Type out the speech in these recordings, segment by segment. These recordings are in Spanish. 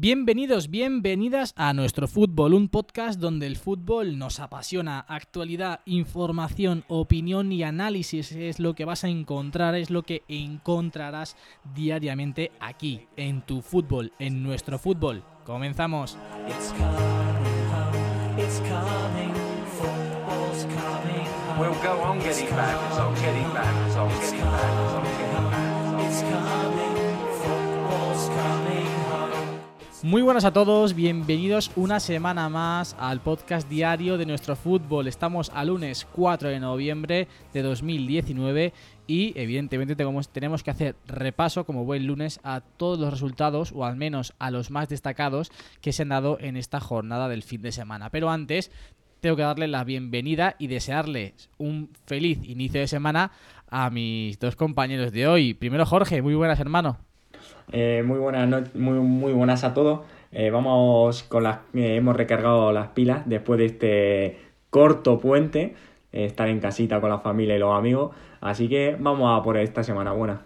Bienvenidos, bienvenidas a nuestro fútbol, un podcast donde el fútbol nos apasiona. Actualidad, información, opinión y análisis es lo que vas a encontrar, es lo que encontrarás diariamente aquí, en tu fútbol, en nuestro fútbol. Comenzamos. It's coming home, it's coming, football's coming home. We'll go on getting back, it's on getting back, it's on getting back, it's Muy buenas a todos, bienvenidos una semana más al podcast diario de nuestro fútbol. Estamos a lunes 4 de noviembre de 2019 y evidentemente tenemos, que hacer repaso como buen lunes a todos los resultados o al menos a los más destacados que se han dado en esta jornada del fin de semana. Pero antes tengo que darle la bienvenida y desearles un feliz inicio de semana a mis dos compañeros de hoy. Primero Jorge, muy buenas hermano. Eh, muy buenas no- muy, muy buenas a todos. Eh, vamos con las eh, hemos recargado las pilas después de este corto puente, eh, estar en casita con la familia y los amigos. Así que vamos a por esta semana buena.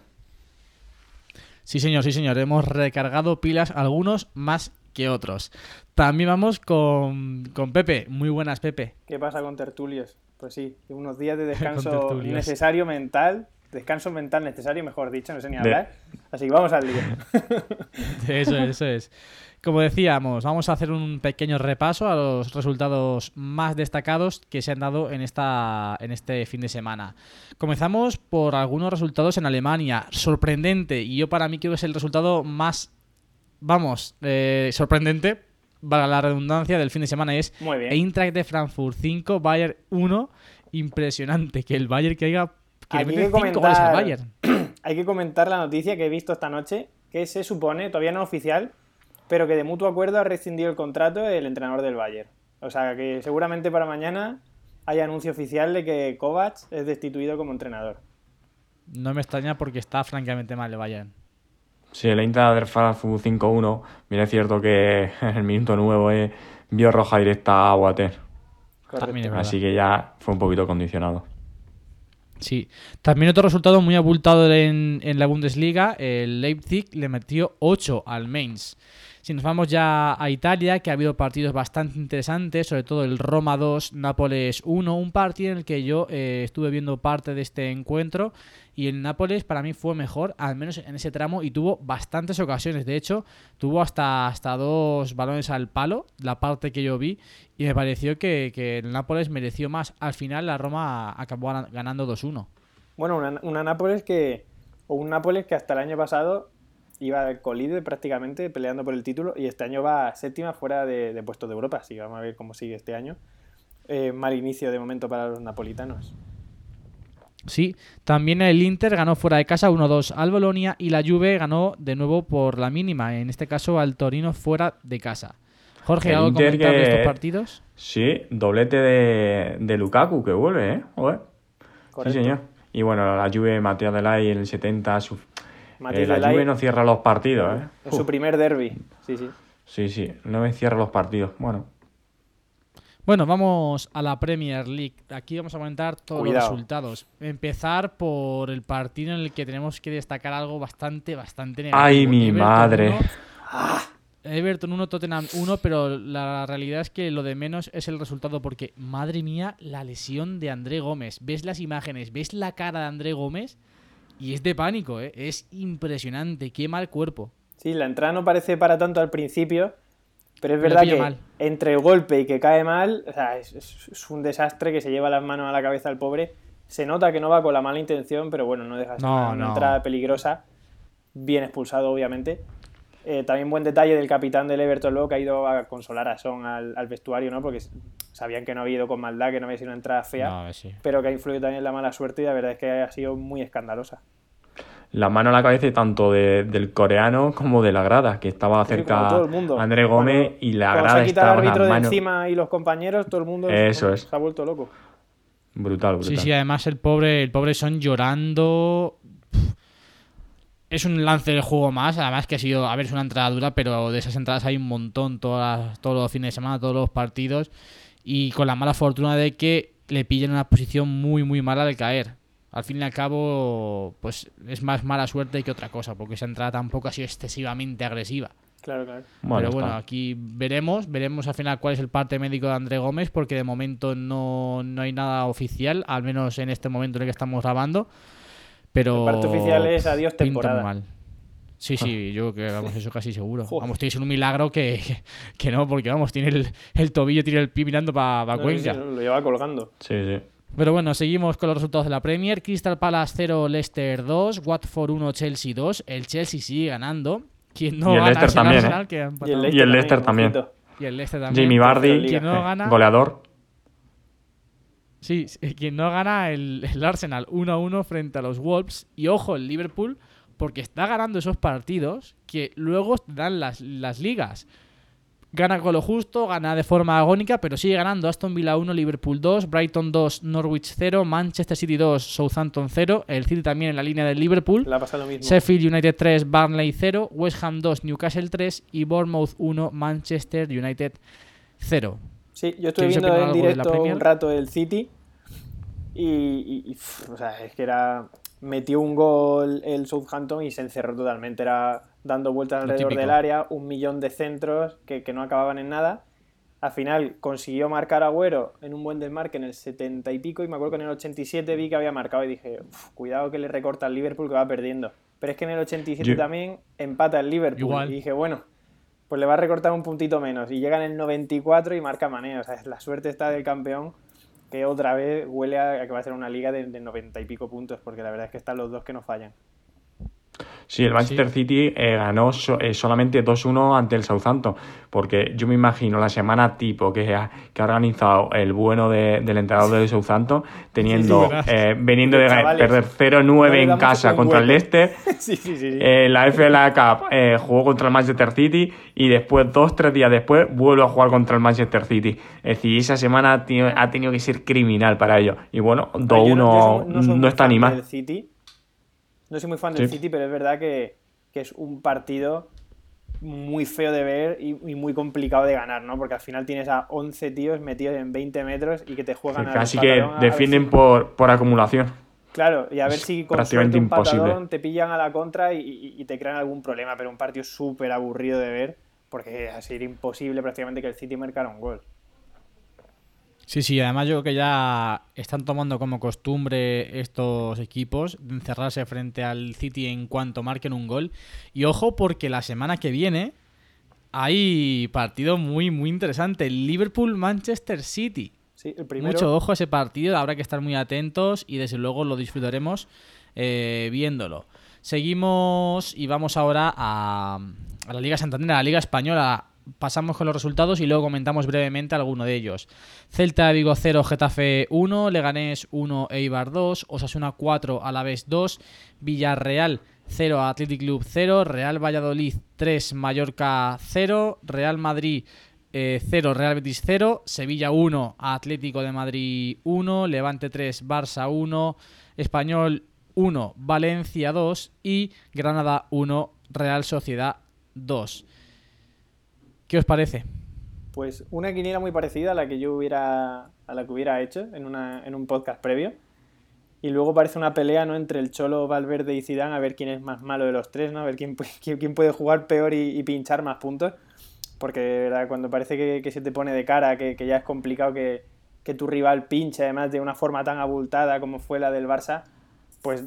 Sí, señor, sí, señor. Hemos recargado pilas, algunos más que otros. También vamos con, con Pepe. Muy buenas, Pepe. ¿Qué pasa con tertulios? Pues sí, unos días de descanso necesario mental, descanso mental necesario, mejor dicho, no sé ni De- hablar. Así que vamos al lío. Eso es, eso es. Como decíamos, vamos a hacer un pequeño repaso a los resultados más destacados que se han dado en, esta, en este fin de semana. Comenzamos por algunos resultados en Alemania. Sorprendente. Y yo para mí creo que es el resultado más, vamos, eh, sorprendente, para la redundancia del fin de semana. Es. Eintracht de Frankfurt 5, Bayern 1. Impresionante que el Bayern que haya que le meten hay que 5 goles al Bayern. Hay que comentar la noticia que he visto esta noche, que se supone, todavía no oficial, pero que de mutuo acuerdo ha rescindido el contrato el entrenador del Bayern. O sea que seguramente para mañana hay anuncio oficial de que Kovac es destituido como entrenador. No me extraña porque está francamente mal el Bayern. Si el Eintracht del Frankfurt 5-1, bien es cierto que en el minuto nuevo eh, vio roja directa a Water. Así que ya fue un poquito condicionado. Sí. También otro resultado muy abultado en, en la Bundesliga, el Leipzig le metió 8 al Mainz. Si nos vamos ya a Italia, que ha habido partidos bastante interesantes, sobre todo el Roma 2, Nápoles 1, un partido en el que yo eh, estuve viendo parte de este encuentro y el Nápoles para mí fue mejor, al menos en ese tramo, y tuvo bastantes ocasiones. De hecho, tuvo hasta, hasta dos balones al palo, la parte que yo vi, y me pareció que, que el Nápoles mereció más. Al final la Roma acabó gana- ganando 2-1. Bueno, una, una Nápoles que. O un Nápoles que hasta el año pasado iba colíder prácticamente peleando por el título y este año va séptima fuera de, de puestos de Europa. Así que vamos a ver cómo sigue este año. Eh, mal inicio de momento para los napolitanos. Sí, también el Inter ganó fuera de casa 1-2 al Bolonia y la Juve ganó de nuevo por la mínima, en este caso al Torino fuera de casa. Jorge, El ¿algo Inter comentar de estos partidos? Sí, doblete de, de Lukaku que vuelve, ¿eh? Joder. Sí, señor. Y bueno, la Juve, Matías Delay en el 70. Su... Eh, la Delay Juve no cierra los partidos, ¿eh? En su primer derby. Sí, sí. Sí, sí, no me cierra los partidos. Bueno, Bueno, vamos a la Premier League. Aquí vamos a comentar todos Cuidado. los resultados. Empezar por el partido en el que tenemos que destacar algo bastante, bastante negativo. ¡Ay, mi Everton madre! 1, Everton 1, Tottenham 1, pero la realidad es que lo de menos es el resultado porque, madre mía, la lesión de André Gómez. Ves las imágenes, ves la cara de André Gómez y es de pánico, ¿eh? Es impresionante, qué mal cuerpo. Sí, la entrada no parece para tanto al principio, pero es verdad que mal. entre el golpe y que cae mal, o sea, es, un desastre que se lleva las manos a la cabeza al pobre. Se nota que no va con la mala intención, pero bueno, no deja No, una, no. entrada peligrosa. Bien expulsado, obviamente. Eh, también buen detalle del capitán del Everton luego que ha ido a consolar a Son al, al vestuario, ¿no? Porque sabían que no había ido con maldad, que no había sido una entrada fea, No, sí. pero que ha influido también en la mala suerte y la verdad es que ha sido muy escandalosa. La mano a la cabeza tanto de- del coreano como de la grada, que estaba cerca todo el mundo. André Gómez y la cuando grada se ha quitado estaba el árbitro de encima y los compañeros, todo el mundo Eso es. se ha vuelto loco. Brutal, brutal. Sí, sí, además el pobre, el pobre Son llorando. Es un lance del juego más, además que ha sido, a ver, es una entrada dura, pero de esas entradas hay un montón todas, todos los fines de semana, todos los partidos. Y con la mala fortuna de que le pillen en una posición muy, muy mala al caer. Al fin y al cabo, pues es más mala suerte que otra cosa, porque esa entrada tampoco ha sido excesivamente agresiva. Claro, claro. Bueno, Pero bueno, está. aquí veremos, veremos al final cuál es el parte médico de André Gómez, porque de momento no, no hay nada oficial, al menos en este momento en el que estamos grabando. Pero El parte oficial es adiós temporada. mal. Sí, sí, yo creo que vamos, eso casi seguro. Joder. Vamos, tiene que ser un milagro que, que no, porque vamos, tiene el, el tobillo, tiene el pie mirando para No, sí, Cuenca. sí, lo lleva colgando. Sí, sí. Pero bueno, seguimos con los resultados de la Premier. Crystal Palace 0, Leicester 2, Watford 1, Chelsea 2. El Chelsea sigue ganando. Quien no Y el gana Leicester también, ¿eh? Arsenal, Y el Leicester, el Leicester también. ojito. Y el Leicester también. Vardy, liga. Quien no gana- goleador. Sí, sí, quien no gana el, el Arsenal 1-1 frente a los Wolves. Y ojo, el Liverpool, porque está ganando esos partidos que luego dan las, las ligas. Gana con lo justo, gana de forma agónica, pero sigue ganando Aston Villa 1, Liverpool 2, Brighton 2, Norwich 0, Manchester City 2, Southampton 0, el City también en la línea del Liverpool, Le ha pasado lo mismo. Sheffield United 3, Burnley 0, West Ham 2, Newcastle 3 y Bournemouth 1, Manchester United 0. Sí, yo estuve ¿Quieres viendo en la directo un rato el City y, y- y, pff, o sea, es que era metió un gol el Southampton y se encerró totalmente. Era dando vueltas alrededor del área, un millón de centros que, que no acababan en nada. Al final consiguió marcar Agüero en un buen desmarque en el 70 y pico y me acuerdo que en el 87 vi que había marcado y dije, "Uf, cuidado que le recorta al Liverpool que va perdiendo. Pero es que en el 87 Yo- también empata el Liverpool Igual. y dije, bueno, pues le va a recortar un puntito menos. Y llega en el 94 y marca Mané. O sea, la suerte está del campeón que otra vez huele a que va a ser una liga de, de 90 y pico puntos, porque la verdad es que están los dos que no fallan. Sí, el Manchester City eh, ganó so- eh, solamente 2-1 ante el Southampton, porque yo me imagino la semana tipo que ha, que ha organizado el bueno de- del entrenador del Southampton, teniendo, Sí, eh, veniendo de Chavales, perder no 0-9 le en casa contra el. Leicester, sí, sí, sí. sí. la FLA Cup eh, jugó contra el Manchester City y después, dos, tres días después, vuelve a jugar contra el Manchester City. Es decir, esa semana ha tenido, ha tenido que ser criminal para ellos. Y bueno, 2-1 Yo yo no, está ni mal. City. No soy muy fan del Sí. City, pero es verdad que, que es un partido muy feo de ver y, y muy complicado de ganar, ¿no? Porque al final tienes a 11 tíos metidos en 20 metros y que te juegan al Casi que a- a defienden si- por, por acumulación. Claro, y a ver si con prácticamente un imposible. patadón te pillan a la contra y, y- y te crean algún problema, pero un partido súper aburrido de ver porque así era imposible prácticamente que el City marcara un gol. Sí, sí, además yo creo que ya están tomando como costumbre estos equipos de encerrarse frente al City en cuanto marquen un gol. Y ojo porque la semana que viene hay partido muy, muy interesante. Liverpool-Manchester City. Sí, el primero... Mucho ojo a ese partido, habrá que estar muy atentos y desde luego lo disfrutaremos eh, viéndolo. Seguimos y vamos ahora a, a la Liga Santander, a la Liga Española. Pasamos con los resultados y luego comentamos brevemente alguno de ellos. Celta de Vigo 0, Getafe 1, Leganés 1, Eibar 2, Osasuna 4, Alavés 2, Villarreal 0, Athletic Club 0, Real Valladolid 3, Mallorca 0, Real Madrid eh, 0, Real Betis 0, Sevilla 1, Atlético de Madrid 1, Levante 3, Barça 1, Español 1, Valencia 2 y Granada 1, Real Sociedad 2. ¿Qué os parece? Pues una quiniela muy parecida a la que yo hubiera a la que hubiera hecho en, una, en un podcast previo. Y luego parece una pelea ¿no? entre el Cholo, Valverde y Zidane a ver quién es más malo de los tres, ¿no? a ver quién, quién, puede jugar peor y, pinchar más puntos. Porque verdad, cuando parece que, se te pone de cara, que, que ya es complicado que, que tu rival pinche, además de una forma tan abultada como fue la del Barça, pues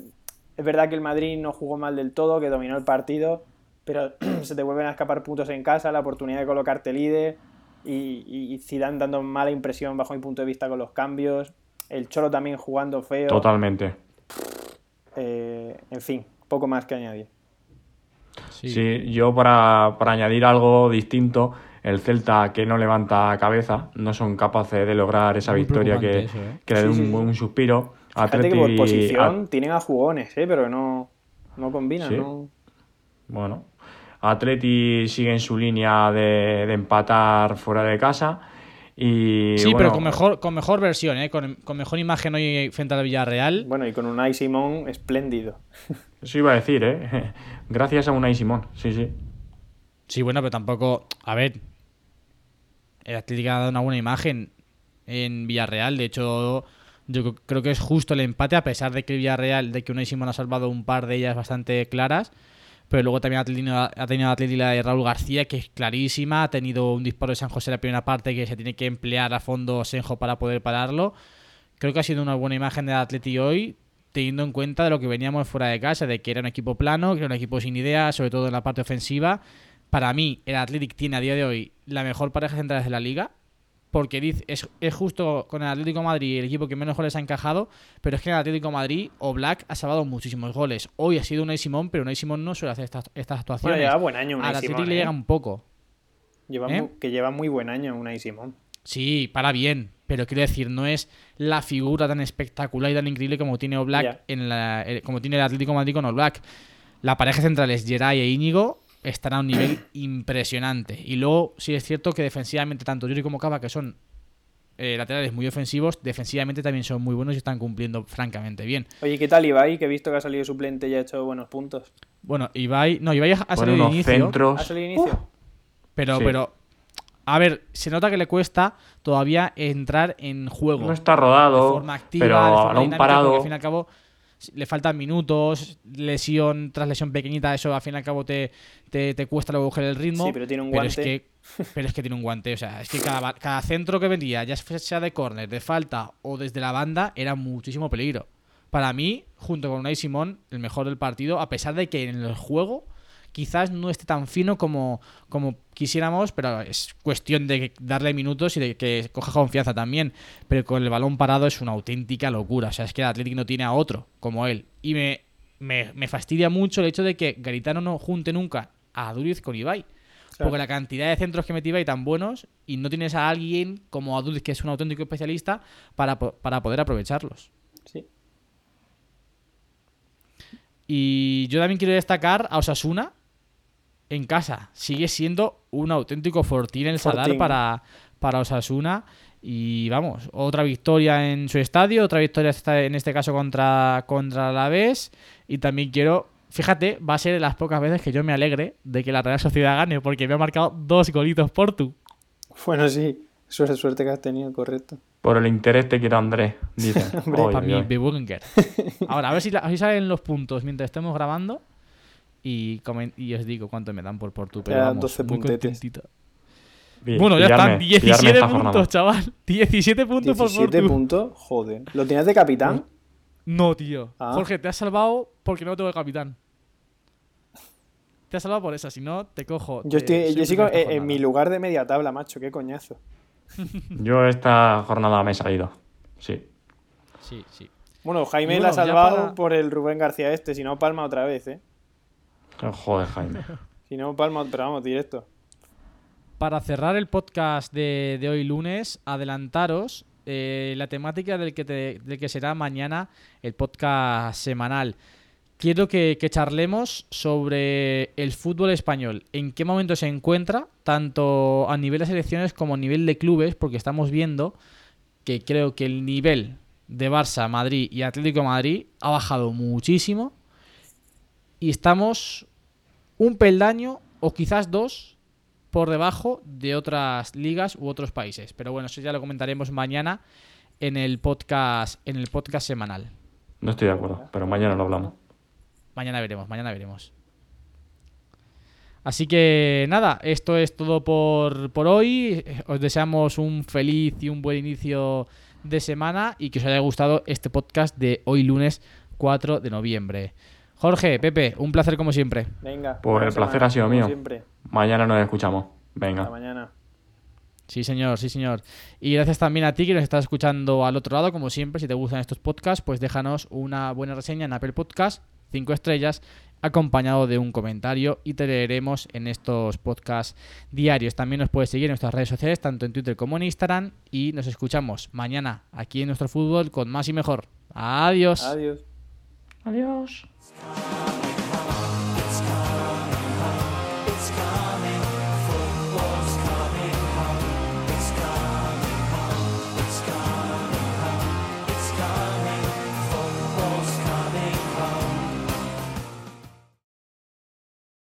es verdad que el Madrid no jugó mal del todo, que dominó el partido, pero se te vuelven a escapar puntos en casa, la oportunidad de colocarte líder y, y, Zidane dando mala impresión bajo mi punto de vista con los cambios, el Cholo también jugando feo, Totalmente. eh, en fin, poco más que añadir. Sí, yo para, para añadir algo distinto, el Celta que no levanta cabeza, no son capaces de lograr esa Muy victoria que, eso, ¿eh? que le dé Sí, un, sí, un suspiro. Fíjate que por posición tienen a jugones, ¿eh? pero no, no combinan, Sí. ¿no? Bueno, Atleti sigue en su línea de, de empatar fuera de casa. Y, Sí, bueno, pero con mejor, con mejor versión, ¿eh? con, con mejor imagen hoy frente al Villarreal. Bueno, y con un Simón espléndido. Eso iba a decir, ¿eh? Gracias a Unai Simón, sí, sí. Sí, bueno, pero tampoco. A ver. El Atlético ha dado una buena imagen en Villarreal. De hecho, yo creo que es justo el empate, a pesar de que el Villarreal, de que Unai Simón ha salvado un par de ellas bastante claras. Pero luego también ha tenido, ha tenido Atleti la de Raúl García, que es clarísima. Ha tenido un disparo de San José en la primera parte que se tiene que emplear a fondo Senjo para poder pararlo. Creo que ha sido una buena imagen de Atleti hoy, teniendo en cuenta de lo que veníamos fuera de casa, de que era un equipo plano, que era un equipo sin ideas, sobre todo en la parte ofensiva. Para mí, el Athletic tiene a día de hoy la mejor pareja central de la liga. Porque dice- es, es justo con el Atlético de Madrid el equipo que menos goles ha encajado, pero es que en el Atlético de Madrid o Black ha salvado muchísimos goles. Hoy ha sido Unai Simón, pero Unai Simón no suele hacer estas, estas Bueno, actuaciones. lleva buen año Unai Al Atlético Simón. le ¿eh? llega un poco. Lleva ¿eh? que lleva muy buen año Unai Simón. Sí, para bien, pero quiero decir, no es la figura tan espectacular y tan increíble como tiene Ya. en la, eh, como tiene el Atlético de Madrid con Oblak. La pareja central es Geray e Íñigo, están a un nivel impresionante. Y luego sí es cierto que defensivamente tanto Yuri como Cava, que son eh, laterales muy ofensivos, defensivamente también son muy buenos y están cumpliendo francamente bien. Oye, ¿qué tal Ibai? Que he visto que ha salido suplente y ha hecho buenos puntos. Bueno, Ibai, no, Ibai ha salido de unos inicio, ¿Ha salido inicio? pero, Sí. pero, a ver, se nota que le cuesta todavía entrar en juego. No está de rodado, forma activa, pero de a forma dinámica, porque parado. al fin y al cabo le faltan minutos, lesión tras lesión pequeñita, eso al fin y al cabo te, te, te cuesta luego coger el ritmo. Sí, pero tiene un pero es guante. que Pero es que tiene un guante, o sea, es que cada, cada centro que vendía, ya sea de córner, de falta o desde la banda, era muchísimo peligro. Para mí, junto con Unai Simón, el mejor del partido, a pesar de que en el juego quizás no esté tan fino como, como quisiéramos, pero es cuestión de darle minutos y de que coja confianza también. Pero con el balón parado es una auténtica locura. O sea, es que el Atlético no tiene a otro como él. Y me, me, me fastidia mucho el hecho de que Garitano no junte nunca a Duriz con Ibai. Porque la cantidad de centros que mete Ibai tan buenos y no tienes a alguien como a Duriz, que es un auténtico especialista, para, para poder aprovecharlos. Sí. Y yo también quiero destacar a Osasuna en casa. Sigue siendo un auténtico fortín el Sadar Fortín. para, para Osasuna. Y vamos, otra victoria en su estadio, otra victoria en este caso contra, contra la Vez. Y también quiero, fíjate, va a ser de las pocas veces que yo me alegre de que la Real Sociedad gane, porque me ha marcado dos golitos por tú. Bueno, sí. Suerte, suerte que has tenido, correcto. Por el interés te quiero Andrés, dicen. Hombre, Oy, para oy. Bebunger. Ahora, a ver si, la- a ver si salen los puntos mientras estemos grabando. Y, os digo cuánto me dan por Portu. Pero dan vamos, 12 muy contentito. Bueno, ya están. pillarme- pillarme 17 esta puntos, jornada. chaval. 17 puntos por 17 Portu. puntos, joder. ¿Lo tienes de capitán? No, tío. Ah. Jorge, te has salvado porque no tengo de capitán. Te has salvado por esa, si no, te cojo. Yo, estoy, yo sigo en, mi lugar de media tabla, macho. Qué coñazo. Yo esta jornada me he salido. Sí. Sí, sí. Bueno, Jaime la ha salvado para- por el Rubén García este. Si no, palma otra vez, ¿eh? Joder, Jaime. Si no, palma, pero vamos, directo. Para cerrar el podcast de, de hoy lunes, adelantaros eh, la temática del que, te- del que será mañana el podcast semanal. Quiero que, que charlemos sobre el fútbol español, en qué momento se encuentra, tanto a nivel de selecciones como a nivel de clubes, porque estamos viendo que creo que el nivel de Barça, Madrid y Atlético de Madrid ha bajado muchísimo y estamos un peldaño o quizás dos por debajo de otras ligas u otros países. Pero bueno, eso ya lo comentaremos mañana en el podcast, en el podcast semanal. No estoy de acuerdo, pero mañana lo hablamos. Mañana veremos, mañana veremos. Así que nada, esto es todo por, por hoy. Os deseamos un feliz y un buen inicio de semana y que os haya gustado este podcast de hoy lunes 4 de noviembre. Jorge, Pepe, un placer como siempre. Venga. Pues el placer semana, ha sido mío. Siempre. Mañana nos escuchamos. Hasta Venga. mañana. Sí, señor, sí, señor. Y gracias también a ti que nos estás escuchando al otro lado. Como siempre, si te gustan estos podcasts, pues déjanos una buena reseña en Apple Podcast, 5 estrellas, acompañado de un comentario y te leeremos en estos podcasts diarios. También nos puedes seguir en nuestras redes sociales, tanto en Twitter como en Instagram. Y nos escuchamos mañana aquí en nuestro fútbol con más y mejor. Adiós. Adiós. Adiós.